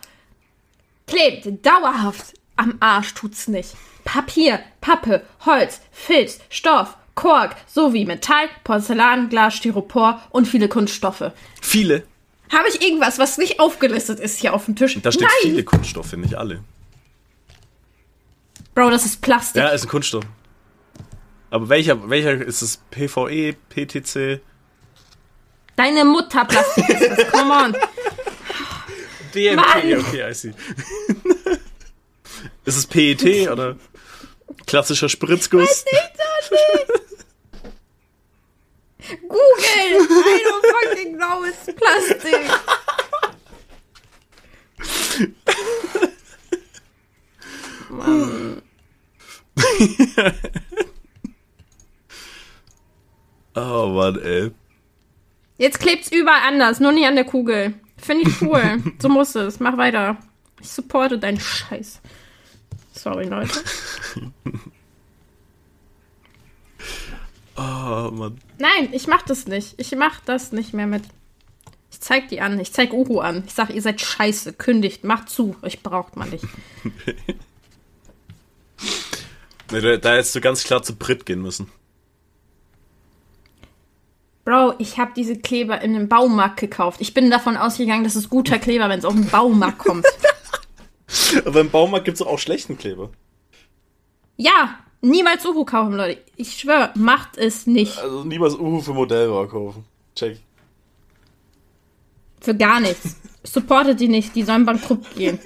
Klebt dauerhaft. Am Arsch tut's nicht. Papier, Pappe, Holz, Filz, Stoff, Kork sowie Metall, Porzellan, Glas, Styropor und viele Kunststoffe. Viele. Habe ich irgendwas, was nicht aufgelistet ist hier auf dem Tisch? Da steht Nein! viele Kunststoffe, nicht alle. Bro, das ist Plastik. Ja, ist ein Kunststoff. Aber welcher, welcher ist es? PVE, PTC? Deine Mutter Plastik ist das. Come on. DMT, Mann! okay, I see. ist es PET oder klassischer Spritzguss? Google! I don't fucking know, it's Plastik. Mann. Oh Mann, ey. Jetzt klebt's überall anders, nur nicht an der Kugel. Finde ich cool. so muss es. Mach weiter. Ich supporte deinen Scheiß. Sorry, Leute. Oh Mann. Nein, ich mach das nicht. Ich mach das nicht mehr mit. Ich zeig die an. Ich zeig Uhu an. Ich sag, ihr seid scheiße. Kündigt. Macht zu. Euch braucht man nicht. Nee, da, da hättest du ganz klar zu Brit gehen müssen. Bro, ich habe diese Kleber in einem Baumarkt gekauft. Ich bin davon ausgegangen, das ist guter Kleber, wenn es auf den Baumarkt kommt. Aber im Baumarkt gibt es auch schlechten Kleber. Ja, niemals Uhu kaufen, Leute. Ich schwöre, macht es nicht. Also niemals Uhu für Modellbau kaufen. Check. Für gar nichts. Supportet die nicht, die sollen bankrott gehen.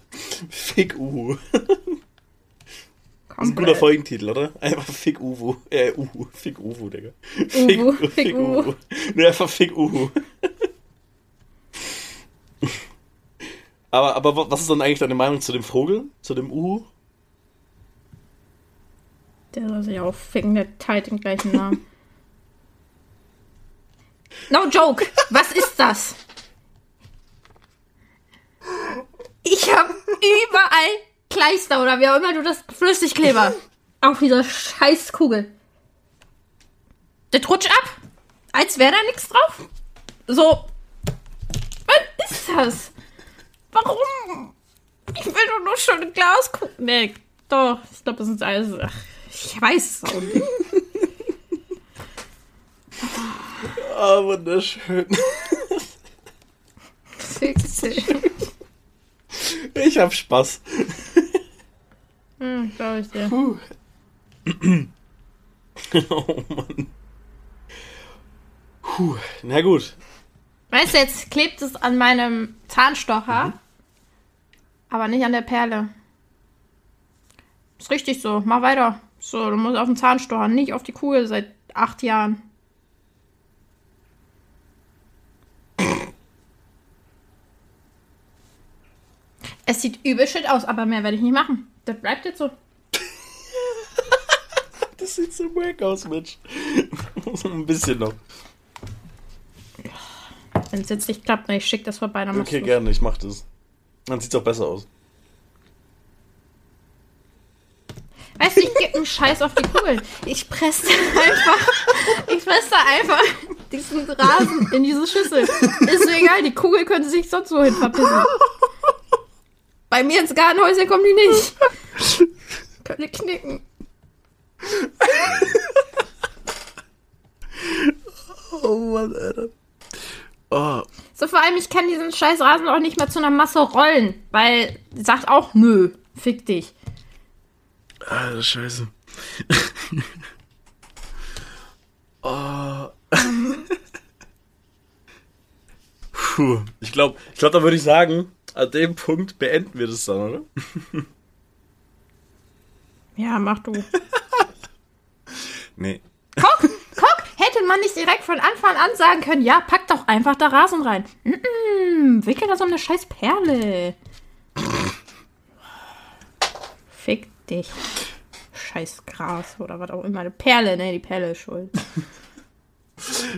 Fick Uhu. Das ist ein guter Folgentitel, oder? Einfach Fick Uhu. Äh, Uhu. Fick Uhu, Digga. Uhu, Fick Uhu. Nee, einfach Fick Uhu. aber, aber wa- was ist dann eigentlich deine Meinung zu dem Vogel? Zu dem Uhu? Der soll sich auch ficken, der teilt den gleichen Namen. No joke! Was ist das? Ich hab überall Kleister oder wie auch immer du das Flüssigkleber auf dieser scheiß Kugel. Der rutscht ab, als wäre da nichts drauf. So. Was ist das? Warum? Ich will doch nur schon ein Glas gucken. Nee, doch. Ich glaube, das ist alles. Ach, ich weiß es auch nicht. Ah, wunderschön. Ich hab Spaß. Hm, glaube ich dir. oh Mann. Puh. Na gut. Weißt du, jetzt klebt es an meinem Zahnstocher, aber nicht an der Perle. Ist richtig so. Mach weiter. So, du musst auf den Zahnstocher, nicht auf die Kugel seit acht Jahren. Es sieht übel shit aus, aber mehr werde ich nicht machen. Das bleibt jetzt so. Das sieht so wack aus, Mensch. Ein bisschen noch. Wenn es jetzt nicht klappt, dann ich schick das vorbei, dann Okay, gerne, ich mach das. Dann sieht's auch besser aus. Weißt du, ich gebe einen Scheiß auf die Kugel. Ich presse einfach, ich presse einfach diesen Rasen in diese Schüssel. Ist mir egal, die Kugel könnte sich sonst wohin verpissen. Bei mir ins Gartenhäuschen kommen die nicht. Könnte knicken. Oh Mann, Alter. Oh, So vor allem, ich kann diesen scheiß Rasen auch nicht mehr zu einer Masse rollen, weil sagt auch, nö, fick dich. Alter, scheiße. oh. Puh. Ich glaube, ich glaub, da würde ich sagen, an dem Punkt beenden wir das dann, oder? Ja, mach du. Nee. Guck, guck, hätte man nicht direkt von Anfang an sagen können, ja, pack doch einfach da Rasen rein. Mm, wickel das um eine scheiß Perle. Fick dich. Scheiß Gras oder was auch immer. Eine Perle, ne, die Perle ist schuld.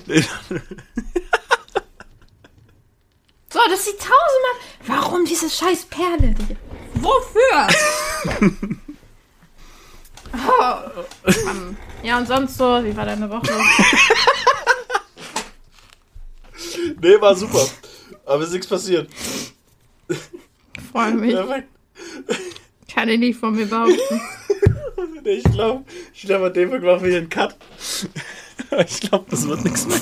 nee. So, das sieht tausendmal. Warum diese scheiß Perle? Wofür? oh, Mann. Ja, und sonst so, wie war deine Woche? nee, war super. Aber ist nichts passiert. Freue mich. Perfekt. Kann ich nicht von mir behaupten. Ich glaube, ich glaube, an dem Punkt machen wir hier einen Cut. ich glaube, das wird nichts mehr.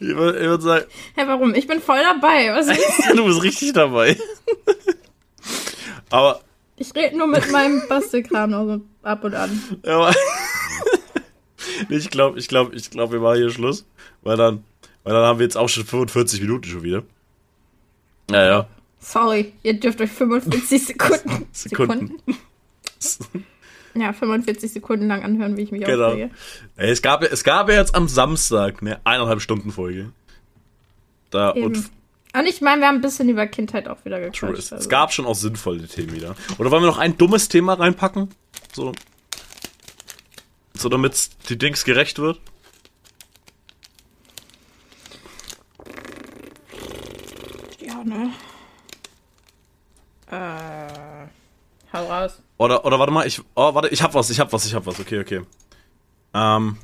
Ich würde würd sagen, Hä, warum? Ich bin voll dabei. Was ist? du bist richtig dabei. Aber, Ich rede nur mit meinem Bastelkram noch so ab und an. aber Nee, ich glaube, ich glaube, ich glaube, wir machen hier Schluss, weil dann, weil dann haben wir jetzt auch schon 45 Minuten schon wieder. Ja, ja. Sorry, ihr dürft euch 45 Sekunden. Sekunden. Ja, 45 Sekunden lang anhören, wie ich mich Genau. aufrege. Es gab, ja- es gab ja jetzt am Samstag eine eineinhalb Stunden Folge. Da Eben. und Und ich meine, wir haben ein bisschen über Kindheit auch wieder True. gequatscht. Es, also. es gab schon auch sinnvolle Themen wieder. Oder wollen wir noch ein dummes Thema reinpacken? So. So damit die Dings gerecht wird? Ja, ne? Äh. Hau raus. Oder, oder warte mal, ich. Oh, warte, ich hab was, ich hab was, ich hab was. Okay, okay. Ähm,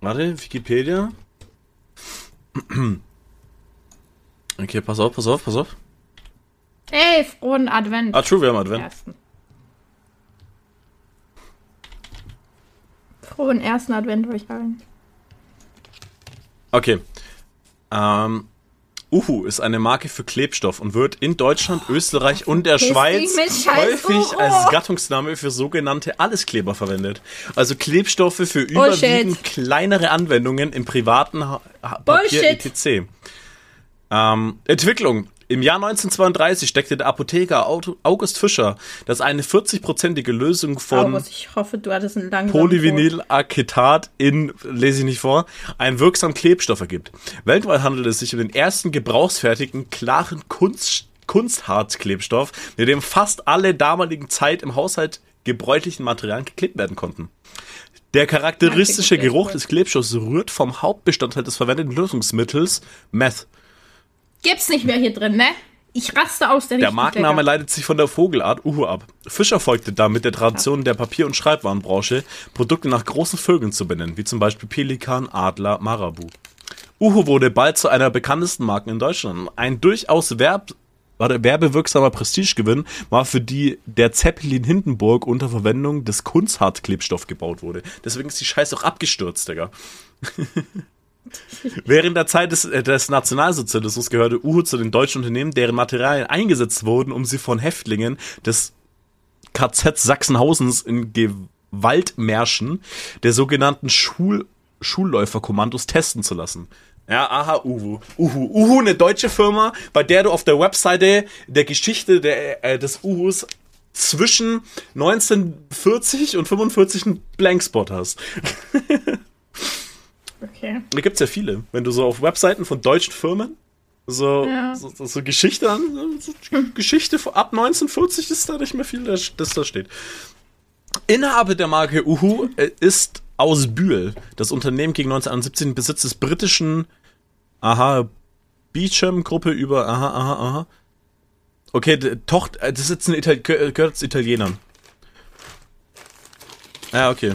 warte, Wikipedia. Okay, pass auf, pass auf, pass auf. Ey, frohen Advent. Ah, true, wir haben Advent. Ersten. Frohen ersten Advent euch allen. Okay. Ähm, Uhu ist eine Marke für Klebstoff und wird in Deutschland, Österreich und der Schweiz häufig als Gattungsname für sogenannte Alleskleber verwendet. Also Klebstoffe für überwiegend kleinere Anwendungen im privaten Papier Bullshit. etc. Ähm, Entwicklung. Im Jahr 1932 steckte der Apotheker August Fischer, dass eine 40-prozentige Lösung von hoffe, Polyvinylacetat in, lese ich nicht vor, einen wirksamen Klebstoff ergibt. Weltweit handelt es sich um den ersten gebrauchsfertigen, klaren Kunst, Kunstharzklebstoff, mit dem fast alle damaligen Zeit im Haushalt gebräuchlichen Materialien geklebt werden konnten. Der charakteristische Geruch des Klebstoffs rührt vom Hauptbestandteil des verwendeten Lösungsmittels Meth. Gibt's nicht mehr hier drin, ne? Ich raste aus, der Der Markenname lecker. leitet sich von der Vogelart Uhu ab. Fischer folgte damit der Tradition der Papier- und Schreibwarenbranche, Produkte nach großen Vögeln zu benennen, wie zum Beispiel Pelikan, Adler, Marabu. Uhu wurde bald zu einer bekanntesten Marken in Deutschland. Ein durchaus werb werbewirksamer Prestigegewinn war für die der Zeppelin Hindenburg unter Verwendung des Kunsthartklebstoff gebaut wurde. Deswegen ist die Scheiße auch abgestürzt, Digga. Während der Zeit des, äh, des Nationalsozialismus gehörte Uhu zu den deutschen Unternehmen, deren Materialien eingesetzt wurden, um sie von Häftlingen des KZ Sachsenhausens in Gewaltmärschen der sogenannten Schul Schulläuferkommandos testen zu lassen. Ja, aha, Uhu. Uhu. Uhu, eine deutsche Firma, bei der du auf der Webseite der Geschichte der, äh, des Uhus zwischen 1940 und 45 einen Blankspot hast. Okay. Da gibt's ja viele. Wenn du so auf Webseiten von deutschen Firmen so, Ja. so, so, so Geschichte an, so Geschichte ab 1940 ist da nicht mehr viel, das, das da steht. Inhaber der Marke Uhu äh, ist aus Bühl. Das Unternehmen gegen 1971 in Besitz des britischen Aha Beecham Gruppe über Aha Aha Aha. Okay, Tochter, äh, das ist jetzt ein Ital gehö- gehört zu Italienern. Ja, okay.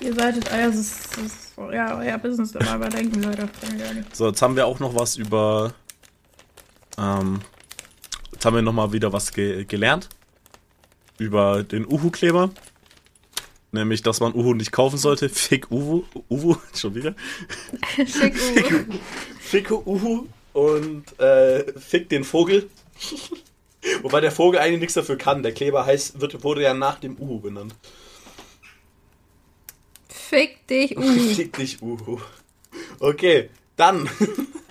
Ihr solltet euer, das, das, ja, euer Business immer überdenken, Leute. So, jetzt haben wir auch noch was über. Ähm, jetzt haben wir noch mal wieder was ge gelernt. Über den Uhu-Kleber. Nämlich, dass man Uhu nicht kaufen sollte. Fick Uhu. Uhu, schon wieder. Schick, Uwe. Fick Uhu und äh, Fick den Vogel. Wobei der Vogel eigentlich nichts dafür kann. Der Kleber heißt, wird, wurde ja nach dem Uhu benannt. Fick dich, Uhu. Fick dich, Uhu. Okay, dann.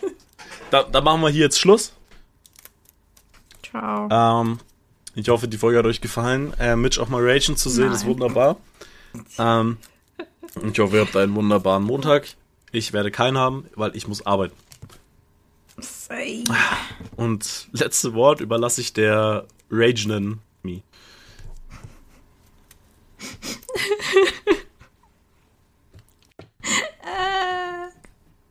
da, dann machen wir hier jetzt Schluss. Ciao. Ähm, ich hoffe, die Folge hat euch gefallen. Äh, Mitch auch mal Ragen zu sehen, Nein. ist wunderbar. Ähm, ich hoffe, ihr habt einen wunderbaren Montag. Ich werde keinen haben, weil ich muss arbeiten. Sei. Und letzte Wort überlasse ich der Ragenen. Me.